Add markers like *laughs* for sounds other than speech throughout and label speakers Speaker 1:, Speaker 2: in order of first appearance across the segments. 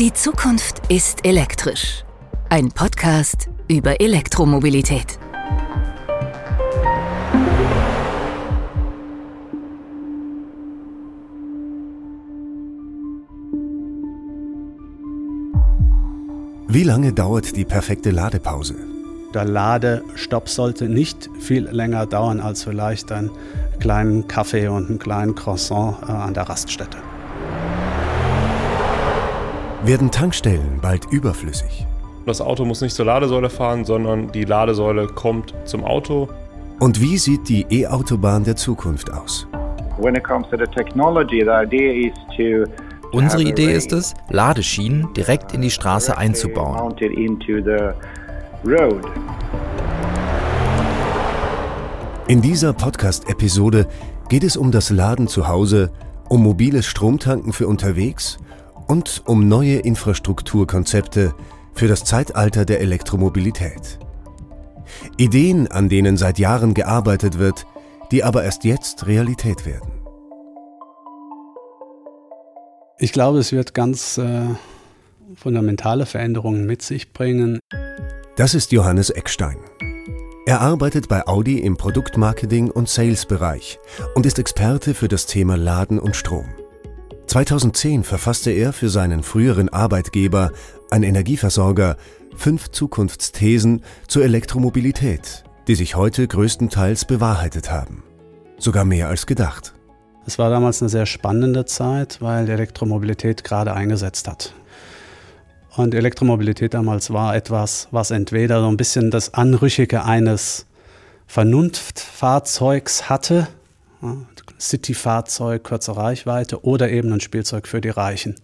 Speaker 1: Die Zukunft ist elektrisch. Ein Podcast über Elektromobilität.
Speaker 2: Wie lange dauert die perfekte Ladepause?
Speaker 3: Der Ladestopp sollte nicht viel länger dauern als vielleicht einen kleinen Kaffee und einen kleinen Croissant äh, an der Raststätte.
Speaker 2: Werden Tankstellen bald überflüssig?
Speaker 4: Das Auto muss nicht zur Ladesäule fahren, sondern die Ladesäule kommt zum Auto.
Speaker 2: Und wie sieht die E-Autobahn der Zukunft aus?
Speaker 5: When it comes to the technology, the idea is to
Speaker 6: Unsere Idee ist es, Ladeschienen direkt in die Straße einzubauen.
Speaker 2: In dieser Podcast-Episode geht es um das Laden zu Hause, um mobiles Stromtanken für unterwegs und um neue Infrastrukturkonzepte für das Zeitalter der Elektromobilität. Ideen, an denen seit Jahren gearbeitet wird, die aber erst jetzt Realität werden.
Speaker 3: Ich glaube, es wird ganz äh, fundamentale Veränderungen mit sich bringen.
Speaker 2: Das ist Johannes Eckstein. Er arbeitet bei Audi im Produktmarketing und Sales-Bereich und ist Experte für das Thema Laden und Strom. 2010 verfasste er für seinen früheren Arbeitgeber, ein Energieversorger, fünf Zukunftsthesen zur Elektromobilität, die sich heute größtenteils bewahrheitet haben. Sogar mehr als gedacht.
Speaker 3: Es war damals eine sehr spannende Zeit, weil die Elektromobilität gerade eingesetzt hat. Und Elektromobilität damals war etwas, was entweder so ein bisschen das Anrüchige eines Vernunftfahrzeugs hatte, Cityfahrzeug, kurze Reichweite, oder eben ein Spielzeug für die Reichen.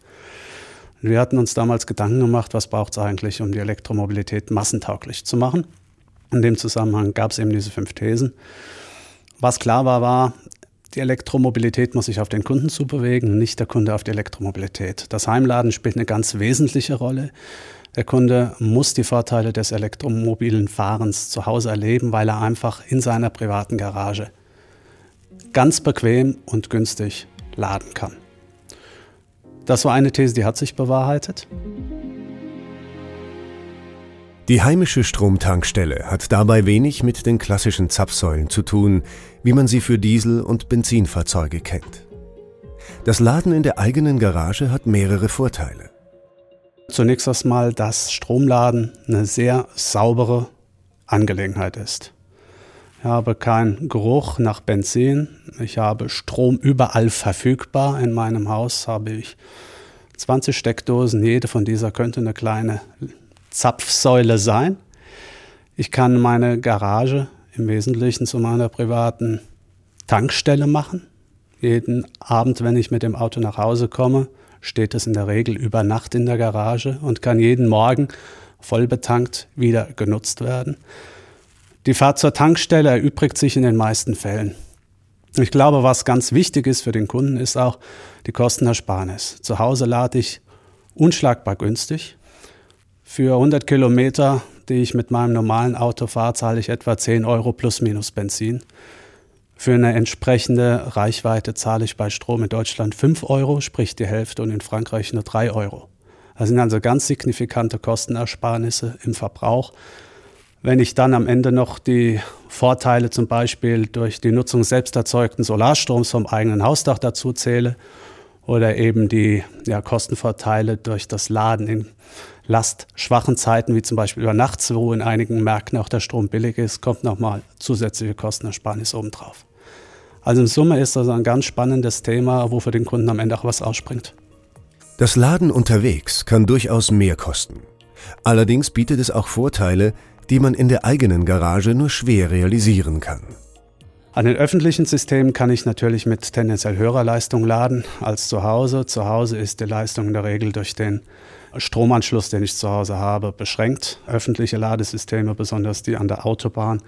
Speaker 3: Wir hatten uns damals Gedanken gemacht, was braucht es eigentlich, um die Elektromobilität massentauglich zu machen. In dem Zusammenhang gab es eben diese fünf Thesen. Was klar war, war, die Elektromobilität muss sich auf den Kunden zubewegen, nicht der Kunde auf die Elektromobilität. Das Heimladen spielt eine ganz wesentliche Rolle. Der Kunde muss die Vorteile des elektromobilen Fahrens zu Hause erleben, weil er einfach in seiner privaten Garage ganz bequem und günstig laden kann. Das war eine These, die hat sich bewahrheitet.
Speaker 2: Die heimische Stromtankstelle hat dabei wenig mit den klassischen Zapfsäulen zu tun, wie man sie für Diesel- und Benzinfahrzeuge kennt. Das Laden in der eigenen Garage hat mehrere Vorteile.
Speaker 3: Zunächst erstmal, dass Stromladen eine sehr saubere Angelegenheit ist. Ich habe keinen Geruch nach Benzin. Ich habe Strom überall verfügbar. In meinem Haus habe ich 20 Steckdosen. Jede von dieser könnte eine kleine Zapfsäule sein. Ich kann meine Garage im Wesentlichen zu meiner privaten Tankstelle machen. Jeden Abend, wenn ich mit dem Auto nach Hause komme, steht es in der Regel über Nacht in der Garage und kann jeden Morgen voll betankt wieder genutzt werden. Die Fahrt zur Tankstelle erübrigt sich in den meisten Fällen. Ich glaube, was ganz wichtig ist für den Kunden, ist auch die Kostenersparnis. Zu Hause lade ich unschlagbar günstig. Für 100 Kilometer, die ich mit meinem normalen Auto fahre, zahle ich etwa 10 Euro plus minus Benzin. Für eine entsprechende Reichweite zahle ich bei Strom in Deutschland 5 Euro, sprich die Hälfte, und in Frankreich nur 3 Euro. Das sind also ganz signifikante Kostenersparnisse im Verbrauch. Wenn ich dann am Ende noch die Vorteile zum Beispiel durch die Nutzung selbst erzeugten Solarstroms vom eigenen Hausdach dazu zähle oder eben die ja, Kostenvorteile durch das Laden in lastschwachen Zeiten, wie zum Beispiel über Nachts, wo in einigen Märkten auch der Strom billig ist, kommt nochmal zusätzliche Kostenersparnis obendrauf. Also in Summe ist das ein ganz spannendes Thema, wo für den Kunden am Ende auch was ausspringt.
Speaker 2: Das Laden unterwegs kann durchaus mehr kosten. Allerdings bietet es auch Vorteile, die man in der eigenen Garage nur schwer realisieren kann.
Speaker 3: An den öffentlichen Systemen kann ich natürlich mit tendenziell höherer Leistung laden als zu Hause. Zu Hause ist die Leistung in der Regel durch den Stromanschluss, den ich zu Hause habe, beschränkt. Öffentliche Ladesysteme, besonders die an der Autobahn,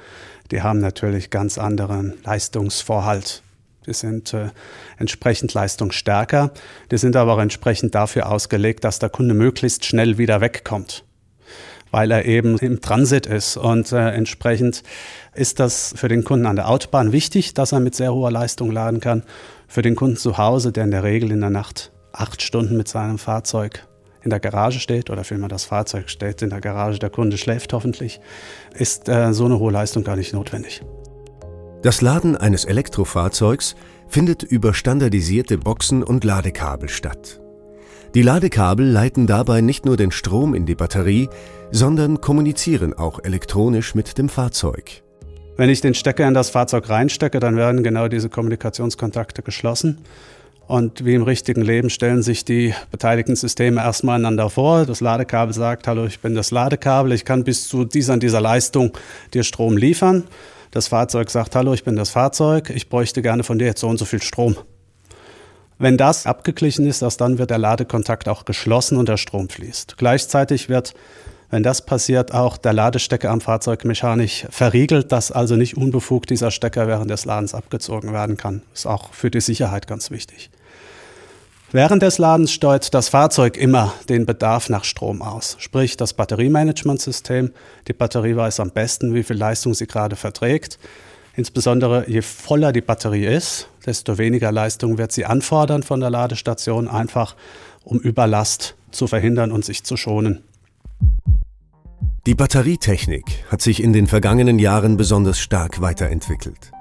Speaker 3: die haben natürlich ganz anderen Leistungsvorhalt. Die sind äh, entsprechend leistungsstärker. Die sind aber auch entsprechend dafür ausgelegt, dass der Kunde möglichst schnell wieder wegkommt weil er eben im Transit ist. Und äh, entsprechend ist das für den Kunden an der Autobahn wichtig, dass er mit sehr hoher Leistung laden kann. Für den Kunden zu Hause, der in der Regel in der Nacht acht Stunden mit seinem Fahrzeug in der Garage steht oder vielmehr das Fahrzeug steht in der Garage, der Kunde schläft hoffentlich, ist äh, so eine hohe Leistung gar nicht notwendig.
Speaker 2: Das Laden eines Elektrofahrzeugs findet über standardisierte Boxen und Ladekabel statt. Die Ladekabel leiten dabei nicht nur den Strom in die Batterie, sondern kommunizieren auch elektronisch mit dem Fahrzeug.
Speaker 3: Wenn ich den Stecker in das Fahrzeug reinstecke, dann werden genau diese Kommunikationskontakte geschlossen. Und wie im richtigen Leben stellen sich die beteiligten Systeme erstmal einander vor. Das Ladekabel sagt, hallo, ich bin das Ladekabel, ich kann bis zu dieser und dieser Leistung dir Strom liefern. Das Fahrzeug sagt, hallo, ich bin das Fahrzeug, ich bräuchte gerne von dir jetzt so und so viel Strom. Wenn das abgeglichen ist, erst dann wird der Ladekontakt auch geschlossen und der Strom fließt. Gleichzeitig wird, wenn das passiert, auch der Ladestecker am Fahrzeug mechanisch verriegelt, dass also nicht unbefugt dieser Stecker während des Ladens abgezogen werden kann. Ist auch für die Sicherheit ganz wichtig. Während des Ladens steuert das Fahrzeug immer den Bedarf nach Strom aus, sprich das Batteriemanagementsystem. Die Batterie weiß am besten, wie viel Leistung sie gerade verträgt Insbesondere je voller die Batterie ist, desto weniger Leistung wird sie anfordern von der Ladestation, einfach um Überlast zu verhindern und sich zu schonen.
Speaker 2: Die Batterietechnik hat sich in den vergangenen Jahren besonders stark weiterentwickelt.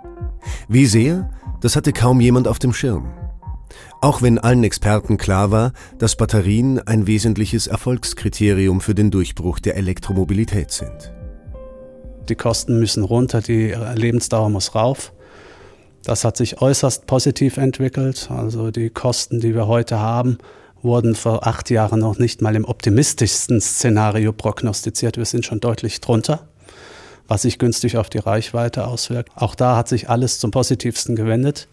Speaker 2: Wie sehr, das hatte kaum jemand auf dem Schirm. Auch wenn allen Experten klar war, dass Batterien ein wesentliches Erfolgskriterium für den Durchbruch der Elektromobilität sind.
Speaker 3: Die Kosten müssen runter, die Lebensdauer muss rauf. Das hat sich äußerst positiv entwickelt. Also die Kosten, die wir heute haben, wurden vor acht Jahren noch nicht mal im optimistischsten Szenario prognostiziert. Wir sind schon deutlich drunter, was sich günstig auf die Reichweite auswirkt. Auch da hat sich alles zum Positivsten gewendet.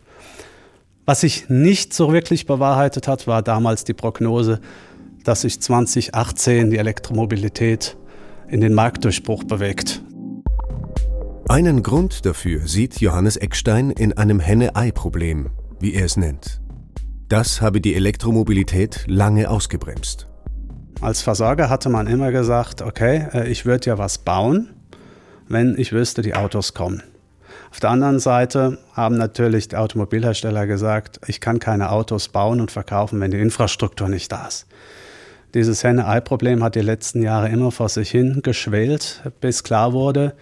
Speaker 3: Was sich nicht so wirklich bewahrheitet hat, war damals die Prognose, dass sich 2018 die Elektromobilität in den Marktdurchbruch bewegt.
Speaker 2: Einen Grund dafür sieht Johannes Eckstein in einem Henne-Ei-Problem, wie er es nennt. Das habe die Elektromobilität lange ausgebremst.
Speaker 3: Als Versorger hatte man immer gesagt, okay, äh, ich würde ja was bauen, wenn ich wüsste, die Autos kommen. Auf der anderen Seite haben natürlich die Automobilhersteller gesagt, ich kann keine Autos bauen und verkaufen, wenn die Infrastruktur nicht da ist. Dieses Henne-Ei-Problem hat die letzten Jahre immer vor sich hin geschwelt, bis klar wurde,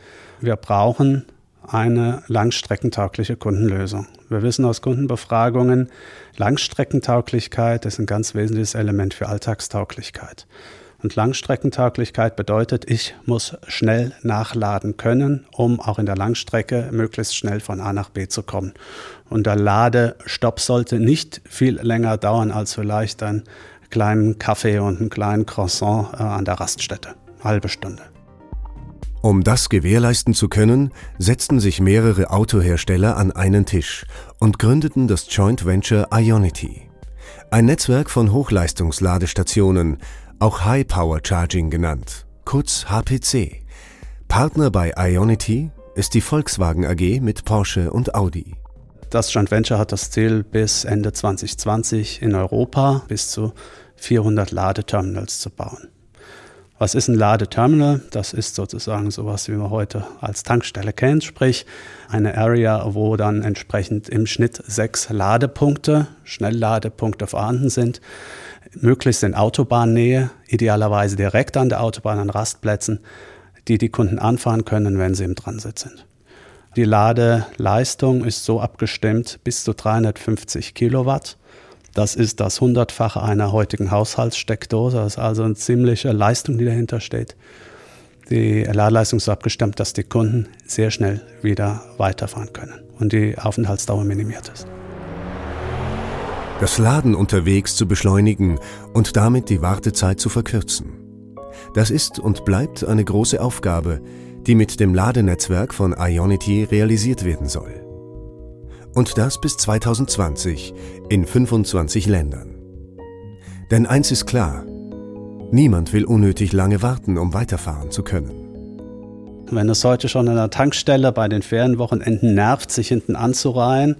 Speaker 3: wir brauchen eine langstreckentaugliche Kundenlösung. Wir wissen aus Kundenbefragungen, Langstreckentauglichkeit ist ein ganz wesentliches Element für Alltagstauglichkeit. Und Langstreckentauglichkeit bedeutet, ich muss schnell nachladen können, um auch in der Langstrecke möglichst schnell von A nach B zu kommen. Und der Ladestopp sollte nicht viel länger dauern als vielleicht einen kleinen Kaffee und einen kleinen Croissant äh, an der Raststätte. Halbe Stunde.
Speaker 2: Um das gewährleisten zu können, setzten sich mehrere Autohersteller an einen Tisch und gründeten das Joint Venture Ionity. Ein Netzwerk von Hochleistungsladestationen, auch High Power Charging genannt, kurz HPC. Partner bei Ionity ist die Volkswagen AG mit Porsche und Audi.
Speaker 3: Das Joint Venture hat das Ziel, bis Ende 2020 in Europa bis zu 400 Ladeterminals zu bauen. Was ist ein Ladeterminal? Das ist sozusagen sowas, wie man heute als Tankstelle kennt, sprich eine Area, wo dann entsprechend im Schnitt sechs Ladepunkte, Schnellladepunkte vorhanden sind, möglichst in Autobahnnähe, idealerweise direkt an der Autobahn an Rastplätzen, die die Kunden anfahren können, wenn sie im Transit sind. Die Ladeleistung ist so abgestimmt bis zu 350 Kilowatt. Das ist das Hundertfache einer heutigen Haushaltssteckdose. Das ist also eine ziemliche Leistung, die dahinter steht. Die Ladeleistung ist so abgestimmt, dass die Kunden sehr schnell wieder weiterfahren können und die Aufenthaltsdauer minimiert ist.
Speaker 2: Das Laden unterwegs zu beschleunigen und damit die Wartezeit zu verkürzen. Das ist und bleibt eine große Aufgabe, die mit dem Ladenetzwerk von Ionity realisiert werden soll. Und das bis 2020 in 25 Ländern. Denn eins ist klar, niemand will unnötig lange warten, um weiterfahren zu können.
Speaker 3: Wenn es heute schon an der Tankstelle bei den Ferienwochenenden nervt, sich hinten anzureihen,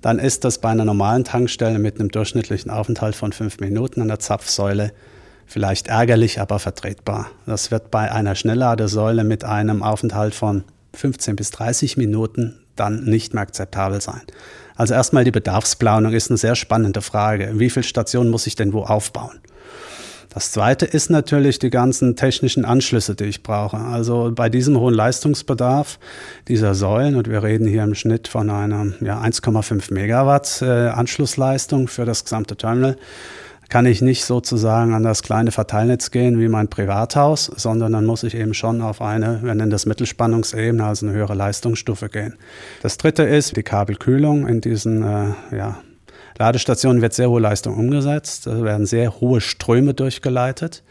Speaker 3: dann ist das bei einer normalen Tankstelle mit einem durchschnittlichen Aufenthalt von fünf Minuten an der Zapfsäule vielleicht ärgerlich, aber vertretbar. Das wird bei einer Schnellladesäule mit einem Aufenthalt von 15 bis 30 Minuten dann nicht mehr akzeptabel sein. Also erstmal die Bedarfsplanung ist eine sehr spannende Frage. Wie viele Stationen muss ich denn wo aufbauen? Das zweite ist natürlich die ganzen technischen Anschlüsse, die ich brauche. Also bei diesem hohen Leistungsbedarf dieser Säulen, und wir reden hier im Schnitt von einer ja, 1,5 Megawatt äh, Anschlussleistung für das gesamte Terminal, kann ich nicht sozusagen an das kleine Verteilnetz gehen wie mein Privathaus, sondern dann muss ich eben schon auf eine, wir nennen das Mittelspannungsebene, also eine höhere Leistungsstufe gehen. Das dritte ist die Kabelkühlung in diesen äh, ja, Ladestationen wird sehr hohe Leistung umgesetzt, da werden sehr hohe Ströme durchgeleitet.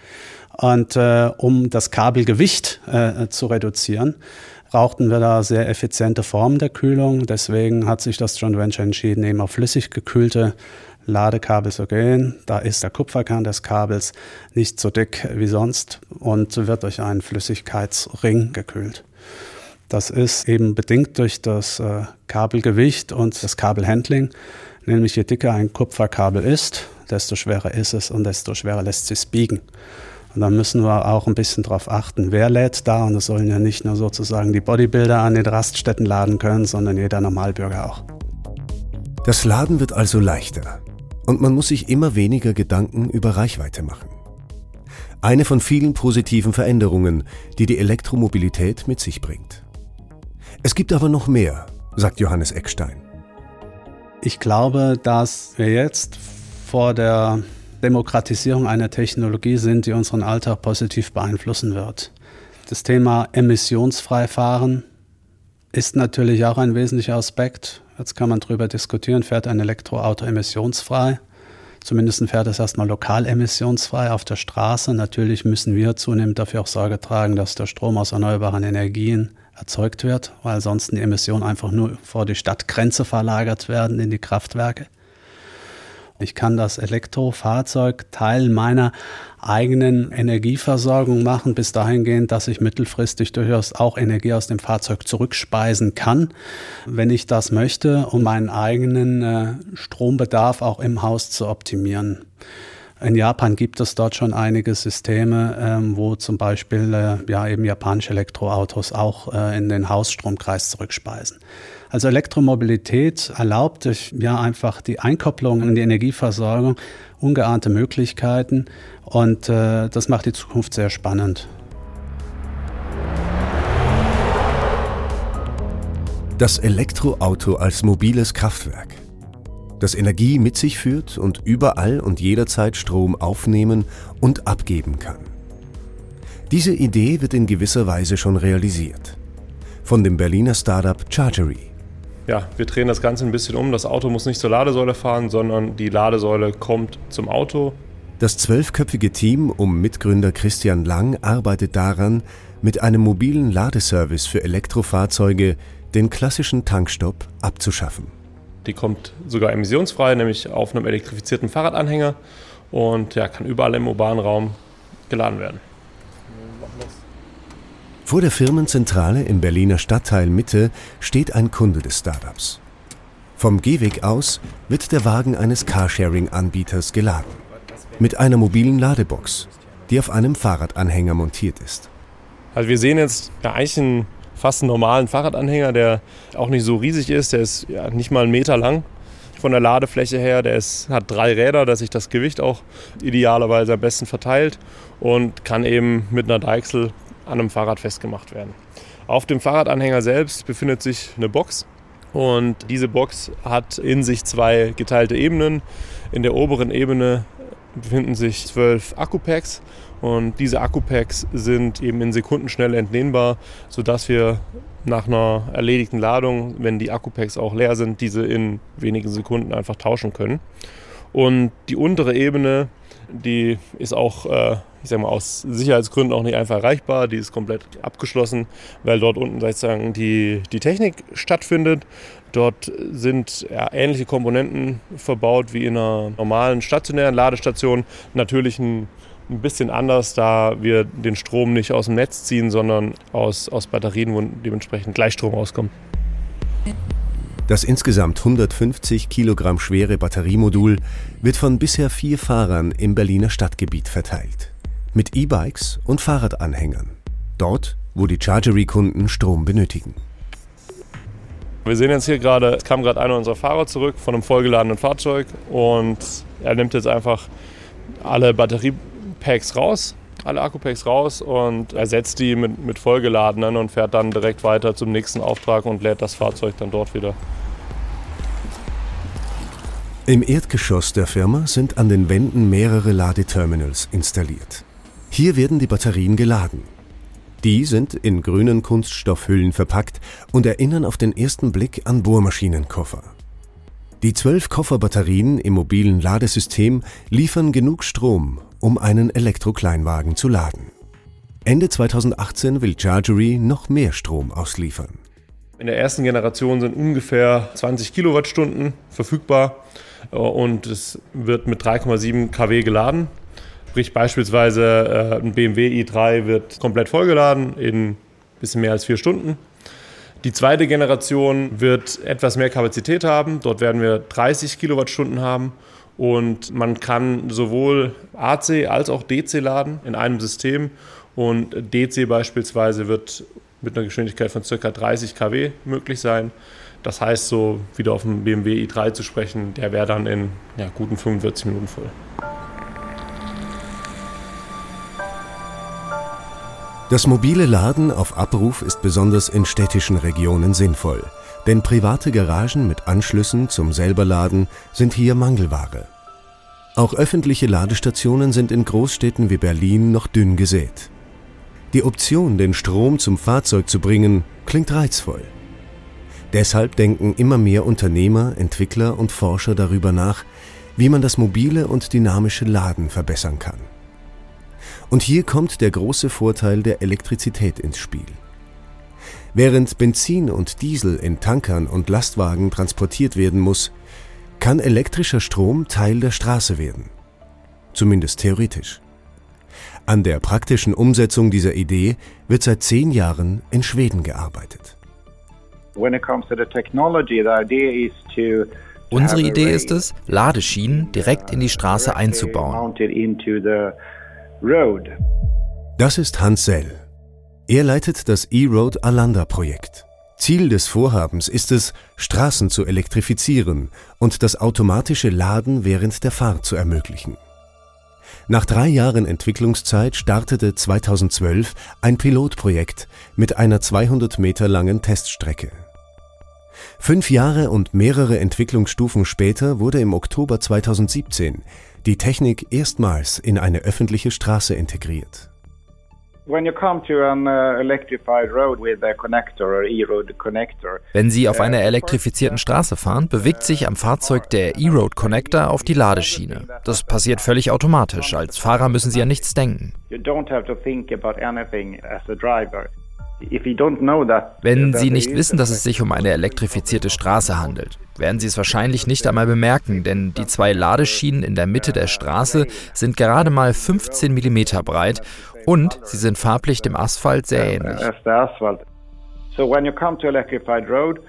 Speaker 3: Und äh, um das Kabelgewicht äh, zu reduzieren, brauchten wir da sehr effiziente Formen der Kühlung. Deswegen hat sich das Joint Venture entschieden, eben auf flüssig gekühlte Ladekabel zu gehen. Da ist der Kupferkern des Kabels nicht so dick wie sonst und wird durch einen Flüssigkeitsring gekühlt. Das ist eben bedingt durch das äh, Kabelgewicht und das Kabelhandling Nämlich je dicker ein Kupferkabel ist, desto schwerer ist es und desto schwerer lässt es biegen. Und da müssen wir auch ein bisschen darauf achten, wer lädt da. Und es sollen ja nicht nur sozusagen die Bodybuilder an den Raststätten laden können, sondern jeder Normalbürger auch.
Speaker 2: Das Laden wird also leichter. Und man muss sich immer weniger Gedanken über Reichweite machen. Eine von vielen positiven Veränderungen, die die Elektromobilität mit sich bringt. Es gibt aber noch mehr, sagt Johannes Eckstein.
Speaker 3: Ich glaube, dass wir jetzt vor der Demokratisierung einer Technologie sind, die unseren Alltag positiv beeinflussen wird. Das Thema emissionsfrei fahren ist natürlich auch ein wesentlicher Aspekt. Jetzt kann man darüber diskutieren, fährt ein Elektroauto emissionsfrei? Zumindest fährt es erstmal lokal emissionsfrei auf der Straße. Natürlich müssen wir zunehmend dafür auch Sorge tragen, dass der Strom aus erneuerbaren Energien erzeugt wird, weil sonst die Emissionen einfach nur vor die Stadtgrenze verlagert werden in die Kraftwerke. Ich kann das Elektrofahrzeug Teil meiner eigenen Energieversorgung machen, bis dahingehend, dass ich mittelfristig durchaus auch Energie aus dem Fahrzeug zurückspeisen kann, wenn ich das möchte, um meinen eigenen äh, Strombedarf auch im Haus zu optimieren. In Japan gibt es dort schon einige Systeme, ähm, wo zum Beispiel äh, ja eben japanische Elektroautos auch äh, in den Hausstromkreis zurückspeisen. Also Elektromobilität erlaubt durch ja einfach die Einkopplung in die Energieversorgung ungeahnte Möglichkeiten und äh, das macht die Zukunft sehr spannend.
Speaker 2: Das Elektroauto als mobiles Kraftwerk das Energie mit sich führt und überall und jederzeit Strom aufnehmen und abgeben kann. Diese Idee wird in gewisser Weise schon realisiert. Von dem Berliner Startup Chargery.
Speaker 4: Ja, wir drehen das Ganze ein bisschen um. Das Auto muss nicht zur Ladesäule fahren, sondern die Ladesäule kommt zum Auto.
Speaker 2: Das zwölfköpfige Team um Mitgründer Christian Lang arbeitet daran, mit einem mobilen Ladeservice für Elektrofahrzeuge den klassischen Tankstopp abzuschaffen.
Speaker 4: Die kommt sogar emissionsfrei, nämlich auf einem elektrifizierten Fahrradanhänger und ja, kann überall im urbanen Raum geladen werden.
Speaker 2: Vor der Firmenzentrale im Berliner Stadtteil Mitte steht ein Kunde des Startups. Vom Gehweg aus wird der Wagen eines Carsharing-Anbieters geladen. Mit einer mobilen Ladebox, die auf einem Fahrradanhänger montiert ist.
Speaker 4: Also wir sehen jetzt ja, eigentlich einen fast normalen Fahrradanhänger, der auch nicht so riesig ist. Der ist ja, nicht mal einen Meter lang von der Ladefläche her. Der ist, hat drei Räder, dass sich das Gewicht auch idealerweise am besten verteilt und kann eben mit einer Deichsel an einem Fahrrad festgemacht werden. Auf dem Fahrradanhänger selbst befindet sich eine Box und diese Box hat in sich zwei geteilte Ebenen. In der oberen Ebene befinden sich zwölf Akkupacks und diese Akkupacks sind eben in Sekunden schnell entlehnbar, sodass wir nach einer erledigten Ladung, wenn die Akkupacks auch leer sind, diese in wenigen Sekunden einfach tauschen können. Und die untere Ebene, die ist auch, äh, ich sag mal, aus Sicherheitsgründen auch nicht einfach erreichbar. Die ist komplett abgeschlossen, weil dort unten sozusagen die, die Technik stattfindet. Dort sind ja, ähnliche Komponenten verbaut wie in einer normalen stationären Ladestation. Natürlich ein ein bisschen anders, da wir den Strom nicht aus dem Netz ziehen, sondern aus, aus Batterien, wo dementsprechend Gleichstrom rauskommt.
Speaker 2: Das insgesamt 150 Kilogramm schwere Batteriemodul wird von bisher vier Fahrern im Berliner Stadtgebiet verteilt. Mit E-Bikes und Fahrradanhängern. Dort, wo die Chargery-Kunden Strom benötigen.
Speaker 4: Wir sehen jetzt hier gerade, es kam gerade einer unserer Fahrer zurück von einem vollgeladenen Fahrzeug und er nimmt jetzt einfach alle Batterie Packs raus, alle Akkupacks raus und ersetzt die mit, mit vollgeladenen und fährt dann direkt weiter zum nächsten Auftrag und lädt das Fahrzeug dann dort wieder.
Speaker 2: Im Erdgeschoss der Firma sind an den Wänden mehrere Ladeterminals installiert. Hier werden die Batterien geladen. Die sind in grünen Kunststoffhüllen verpackt und erinnern auf den ersten Blick an Bohrmaschinenkoffer. Die zwölf Kofferbatterien im mobilen Ladesystem liefern genug Strom, um einen Elektrokleinwagen zu laden. Ende 2018 will Chargery noch mehr Strom ausliefern.
Speaker 4: In der ersten Generation sind ungefähr 20 Kilowattstunden verfügbar und es wird mit 3,7 kW geladen. Sprich beispielsweise äh, ein BMW i3 wird komplett vollgeladen in ein bisschen mehr als vier Stunden. Die zweite Generation wird etwas mehr Kapazität haben. Dort werden wir 30 Kilowattstunden haben und man kann sowohl AC als auch DC laden in einem System. Und DC beispielsweise wird mit einer Geschwindigkeit von ca. 30 kW möglich sein. Das heißt, so wieder auf dem BMW i3 zu sprechen, der wäre dann in ja, guten 45 Minuten voll.
Speaker 2: Das mobile Laden auf Abruf ist besonders in städtischen Regionen sinnvoll, denn private Garagen mit Anschlüssen zum Selberladen sind hier Mangelware. Auch öffentliche Ladestationen sind in Großstädten wie Berlin noch dünn gesät. Die Option, den Strom zum Fahrzeug zu bringen, klingt reizvoll. Deshalb denken immer mehr Unternehmer, Entwickler und Forscher darüber nach, wie man das mobile und dynamische Laden verbessern kann. Und hier kommt der große Vorteil der Elektrizität ins Spiel. Während Benzin und Diesel in Tankern und Lastwagen transportiert werden muss, kann elektrischer Strom Teil der Straße werden. Zumindest theoretisch. An der praktischen Umsetzung dieser Idee wird seit zehn Jahren in Schweden gearbeitet.
Speaker 6: Unsere Idee ist es, Ladeschienen direkt in die Straße einzubauen.
Speaker 2: Das ist Hans Sell. Er leitet das E-Road Alanda Projekt. Ziel des Vorhabens ist es, Straßen zu elektrifizieren und das automatische Laden während der Fahrt zu ermöglichen. Nach drei Jahren Entwicklungszeit startete 2012 ein Pilotprojekt mit einer 200 Meter langen Teststrecke. Fünf Jahre und mehrere Entwicklungsstufen später wurde im Oktober 2017 die Technik erstmals in eine öffentliche Straße integriert.
Speaker 6: Uh, Wenn Sie auf einer elektrifizierten Straße fahren, bewegt sich am Fahrzeug der E-Road Connector auf die Ladeschiene. Das passiert völlig automatisch. Als Fahrer müssen Sie an nichts denken. Wenn Sie nicht wissen, dass es sich um eine elektrifizierte Straße handelt, werden Sie es wahrscheinlich nicht einmal bemerken, denn die zwei Ladeschienen in der Mitte der Straße sind gerade mal 15 mm breit und sie sind farblich dem Asphalt sehr ähnlich. So when you come to electrified road,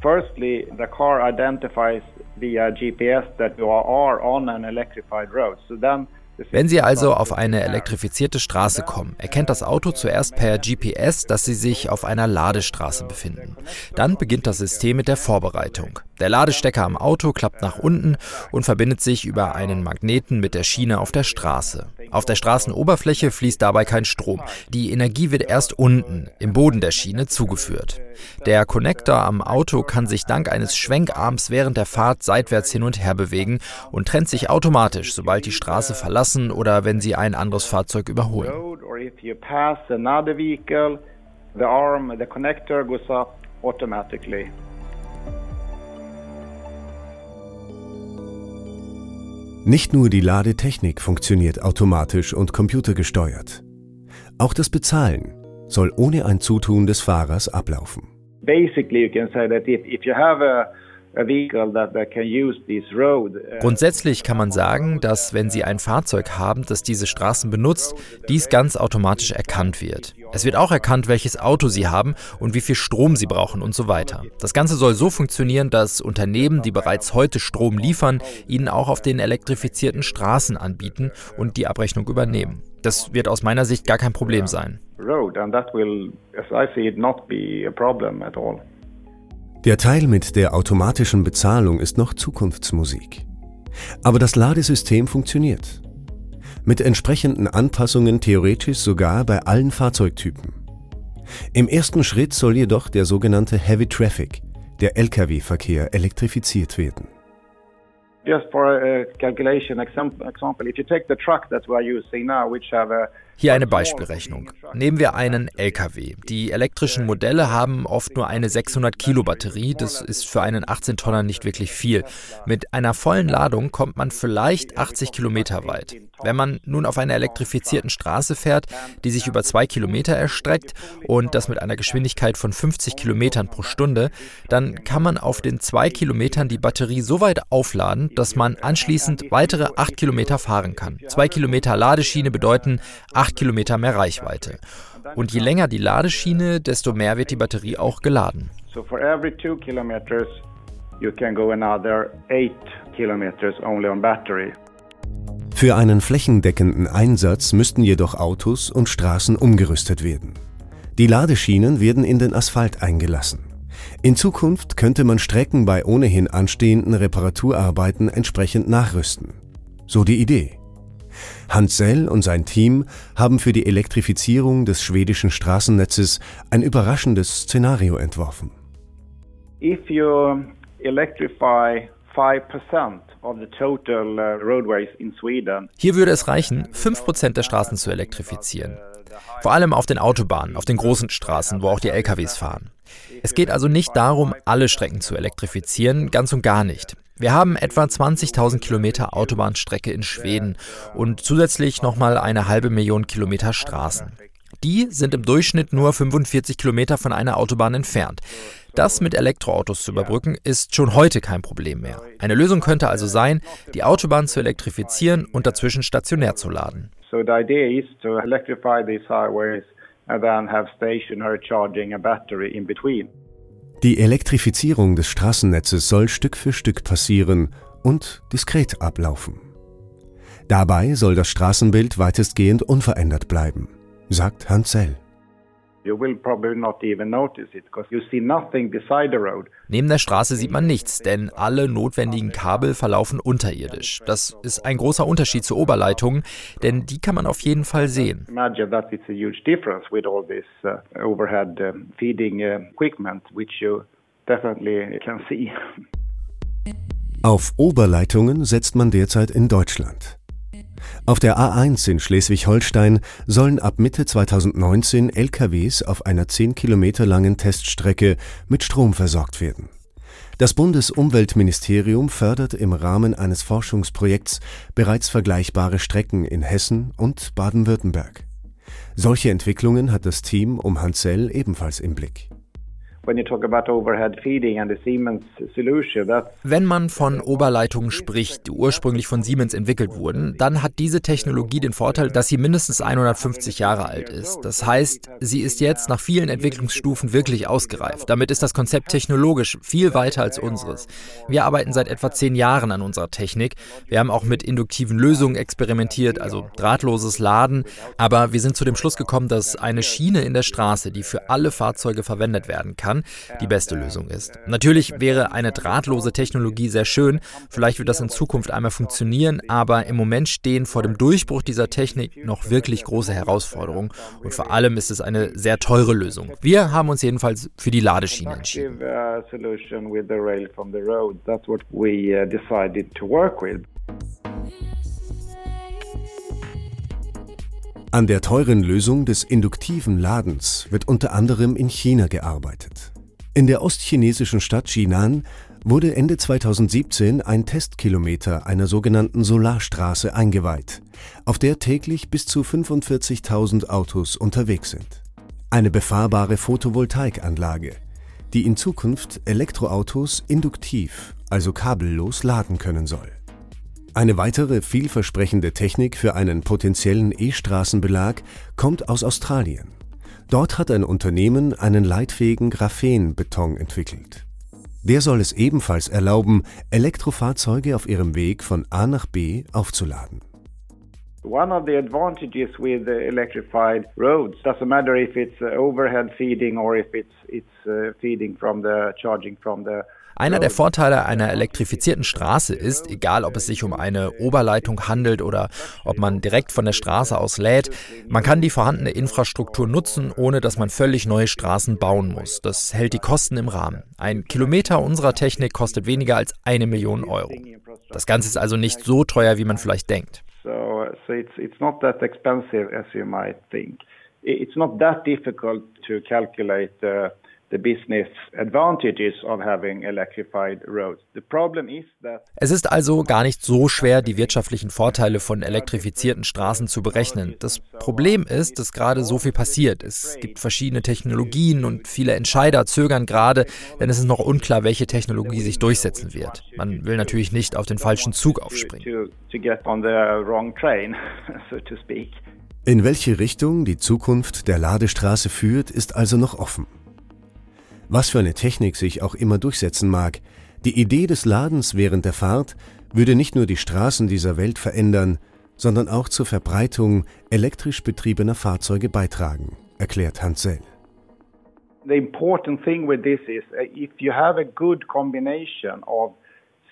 Speaker 6: firstly the car identifies via GPS that you are on an electrified road. So then wenn Sie also auf eine elektrifizierte Straße kommen, erkennt das Auto zuerst per GPS, dass Sie sich auf einer Ladestraße befinden. Dann beginnt das System mit der Vorbereitung. Der Ladestecker am Auto klappt nach unten und verbindet sich über einen Magneten mit der Schiene auf der Straße. Auf der Straßenoberfläche fließt dabei kein Strom. Die Energie wird erst unten, im Boden der Schiene, zugeführt. Der Connector am Auto kann sich dank eines Schwenkarms während der Fahrt seitwärts hin und her bewegen und trennt sich automatisch, sobald die Straße verlassen oder wenn sie ein anderes Fahrzeug überholen.
Speaker 2: Nicht nur die Ladetechnik funktioniert automatisch und computergesteuert. Auch das Bezahlen soll ohne ein Zutun des Fahrers ablaufen. Basically you can say that if, if you have a
Speaker 6: Grundsätzlich kann man sagen, dass wenn Sie ein Fahrzeug haben, das diese Straßen benutzt, dies ganz automatisch erkannt wird. Es wird auch erkannt, welches Auto Sie haben und wie viel Strom Sie brauchen und so weiter. Das Ganze soll so funktionieren, dass Unternehmen, die bereits heute Strom liefern, Ihnen auch auf den elektrifizierten Straßen anbieten und die Abrechnung übernehmen. Das wird aus meiner Sicht gar kein Problem sein. Road and that will, as I see it, not be a problem
Speaker 2: at all. Der Teil mit der automatischen Bezahlung ist noch Zukunftsmusik. Aber das Ladesystem funktioniert. Mit entsprechenden Anpassungen theoretisch sogar bei allen Fahrzeugtypen. Im ersten Schritt soll jedoch der sogenannte Heavy Traffic, der Lkw-Verkehr, elektrifiziert werden.
Speaker 5: Just for a calculation example, if you take the truck that we are using now, which have a
Speaker 6: hier eine Beispielrechnung. Nehmen wir einen LKW. Die elektrischen Modelle haben oft nur eine 600 Kilo Batterie. Das ist für einen 18 Tonner nicht wirklich viel. Mit einer vollen Ladung kommt man vielleicht 80 Kilometer weit. Wenn man nun auf einer elektrifizierten Straße fährt, die sich über zwei Kilometer erstreckt und das mit einer Geschwindigkeit von 50 Kilometern pro Stunde, dann kann man auf den zwei Kilometern die Batterie so weit aufladen, dass man anschließend weitere acht Kilometer fahren kann. Zwei Kilometer Ladeschiene bedeuten 8 Kilometer mehr Reichweite. Und je länger die Ladeschiene, desto mehr wird die Batterie auch geladen. So for every 2 kilometers you can go another 8
Speaker 2: kilometers only on battery. Für einen flächendeckenden Einsatz müssten jedoch Autos und Straßen umgerüstet werden. Die Ladeschienen werden in den Asphalt eingelassen. In Zukunft könnte man Strecken bei ohnehin anstehenden Reparaturarbeiten entsprechend nachrüsten. So die Idee. Hans Sell und sein Team haben für die Elektrifizierung des schwedischen Straßennetzes ein überraschendes Szenario entworfen. If you electrify 5%
Speaker 6: uh, Hier würde es reichen, 5% der Straßen zu elektrifizieren. Vor allem auf den Autobahnen, auf den großen Straßen, wo auch die LKWs fahren. Es geht also nicht darum, alle Strecken zu elektrifizieren, ganz und gar nicht. Wir haben etwa 20.000 Kilometer Autobahnstrecke in Schweden und zusätzlich nochmal eine halbe Million Kilometer Straßen. Die sind im Durchschnitt nur 45 Kilometer von einer Autobahn entfernt. Das mit Elektroautos zu überbrücken, ist schon heute kein Problem mehr. Eine Lösung könnte also sein, die Autobahn zu elektrifizieren und dazwischen stationär zu laden. So the idea is to electrify these highways and then have stationary charging a battery in between.
Speaker 2: Die Elektrifizierung des Straßennetzes soll Stück für Stück passieren und diskret ablaufen. Dabei soll das Straßenbild weitestgehend unverändert bleiben, sagt Hans Sell.
Speaker 6: Neben der Straße sieht man nichts, denn alle notwendigen Kabel verlaufen unterirdisch. Das ist ein großer Unterschied zu Oberleitungen, denn die kann man auf jeden Fall sehen. Imagine that it's a huge difference with all this uh, overhead uh, feeding uh, equipment, which you definitely
Speaker 2: can see. Auf Oberleitungen setzt man derzeit in Deutschland. Auf der A1 in Schleswig-Holstein sollen ab Mitte 2019 LKWs auf einer 10 Kilometer langen Teststrecke mit Strom versorgt werden. Das Bundesumweltministerium fördert im Rahmen eines Forschungsprojekts bereits vergleichbare Strecken in Hessen und Baden-Württemberg. Solche Entwicklungen hat das Team um Hansell ebenfalls im Blick
Speaker 6: wenn man von Oberleitungen spricht, die ursprünglich von Siemens entwickelt wurden, dann hat diese Technologie den Vorteil, dass sie mindestens 150 Jahre alt ist. Das heißt, sie ist jetzt nach vielen Entwicklungsstufen wirklich ausgereift. Damit ist das Konzept technologisch viel weiter als unseres. Wir arbeiten seit etwa zehn Jahren an unserer Technik. Wir haben auch mit induktiven Lösungen experimentiert, also drahtloses Laden. Aber wir sind zu dem Schluss gekommen, dass eine Schiene in der Straße, die für alle Fahrzeuge verwendet werden kann, kann, die beste Lösung ist. Natürlich wäre eine drahtlose Technologie sehr schön, vielleicht wird das in Zukunft einmal funktionieren, aber im Moment stehen vor dem Durchbruch dieser Technik noch wirklich große Herausforderungen und vor allem ist es eine sehr teure Lösung. Wir haben uns jedenfalls für die Ladeschiene entschieden.
Speaker 2: An der teuren Lösung des induktiven Ladens wird unter anderem in China gearbeitet. In der ostchinesischen Stadt Jinan wurde Ende 2017 ein Testkilometer einer sogenannten Solarstraße eingeweiht, auf der täglich bis zu 45.000 Autos unterwegs sind. Eine befahrbare Photovoltaikanlage, die in Zukunft Elektroautos induktiv, also kabellos laden können soll. Eine weitere vielversprechende Technik für einen potenziellen E-Straßenbelag kommt aus Australien. Dort hat ein Unternehmen einen leitfähigen Graphenbeton entwickelt. Der soll es ebenfalls erlauben, Elektrofahrzeuge auf ihrem Weg von A nach B aufzuladen. One of the advantages with the electrified roads doesn't matter if it's overhead feeding or if it's it's feeding from the charging from the
Speaker 6: Einer der Vorteile einer elektrifizierten Straße ist, egal ob es sich um eine Oberleitung handelt oder ob man direkt von der Straße aus lädt, man kann die vorhandene Infrastruktur nutzen, ohne dass man völlig neue Straßen bauen muss. Das hält die Kosten im Rahmen. Ein Kilometer unserer Technik kostet weniger als eine Million Euro. Das Ganze ist also nicht so teuer, wie man vielleicht denkt. So, so it's, it's not that expensive as you might think. It's not that difficult to calculate uh, es ist also gar nicht so schwer, die wirtschaftlichen Vorteile von elektrifizierten Straßen zu berechnen. Das Problem ist, dass gerade so viel passiert. Es gibt verschiedene Technologien und viele Entscheider zögern gerade, denn es ist noch unklar, welche Technologie sich durchsetzen wird. Man will natürlich nicht auf den falschen Zug aufspringen. *laughs*
Speaker 2: In welche Richtung die Zukunft der Ladestraße führt, ist also noch offen. Was für eine Technik sich auch immer durchsetzen mag, die Idee des Ladens während der Fahrt würde nicht nur die Straßen dieser Welt verändern, sondern auch zur Verbreitung elektrisch betriebener Fahrzeuge beitragen, erklärt Hansel. The important thing with this is uh, if you have a good combination of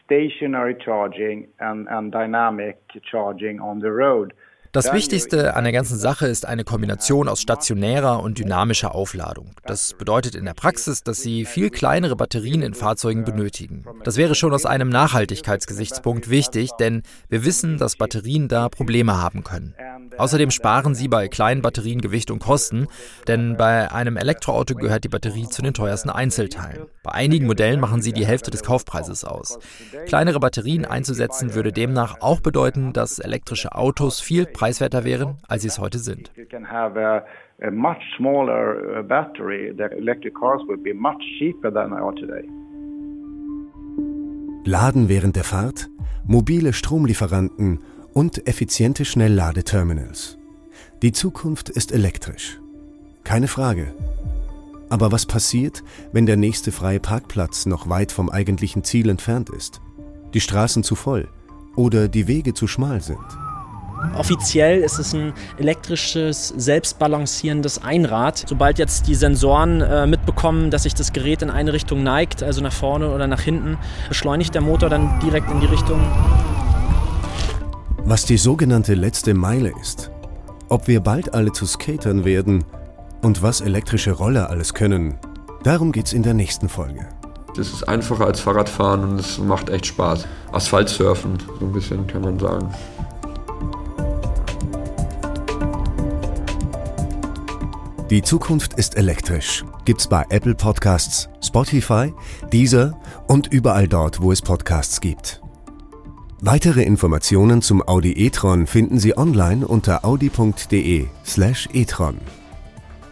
Speaker 2: stationary charging and, and dynamic charging on the road,
Speaker 6: das Wichtigste an der ganzen Sache ist eine Kombination aus stationärer und dynamischer Aufladung. Das bedeutet in der Praxis, dass Sie viel kleinere Batterien in Fahrzeugen benötigen. Das wäre schon aus einem Nachhaltigkeitsgesichtspunkt wichtig, denn wir wissen, dass Batterien da Probleme haben können. Außerdem sparen Sie bei kleinen Batterien Gewicht und Kosten, denn bei einem Elektroauto gehört die Batterie zu den teuersten Einzelteilen. Bei einigen Modellen machen sie die Hälfte des Kaufpreises aus. Kleinere Batterien einzusetzen würde demnach auch bedeuten, dass elektrische Autos viel preiswerter preiswerter wären, als sie es heute sind.
Speaker 2: Laden während der Fahrt, mobile Stromlieferanten und effiziente Schnellladeterminals. Die Zukunft ist elektrisch. Keine Frage. Aber was passiert, wenn der nächste freie Parkplatz noch weit vom eigentlichen Ziel entfernt ist, die Straßen zu voll oder die Wege zu schmal sind?
Speaker 7: Offiziell ist es ein elektrisches, selbstbalancierendes Einrad. Sobald jetzt die Sensoren äh, mitbekommen, dass sich das Gerät in eine Richtung neigt, also nach vorne oder nach hinten, beschleunigt der Motor dann direkt in die Richtung.
Speaker 2: Was die sogenannte letzte Meile ist, ob wir bald alle zu Skatern werden und was elektrische Roller alles können, darum geht's in der nächsten Folge.
Speaker 8: Das ist einfacher als Fahrradfahren und es macht echt Spaß. Asphaltsurfen, so ein bisschen kann man sagen.
Speaker 2: Die Zukunft ist elektrisch. Gibt's bei Apple Podcasts, Spotify, Deezer und überall dort, wo es Podcasts gibt. Weitere Informationen zum Audi e-tron finden Sie online unter audi.de/e-tron.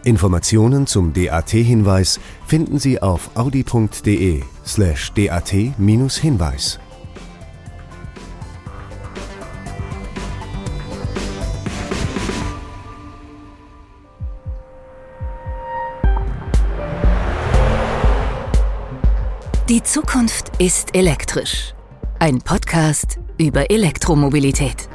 Speaker 2: Informationen zum DAT-Hinweis finden Sie auf audi.de/dat-hinweis.
Speaker 1: Die Zukunft ist elektrisch. Ein Podcast über Elektromobilität.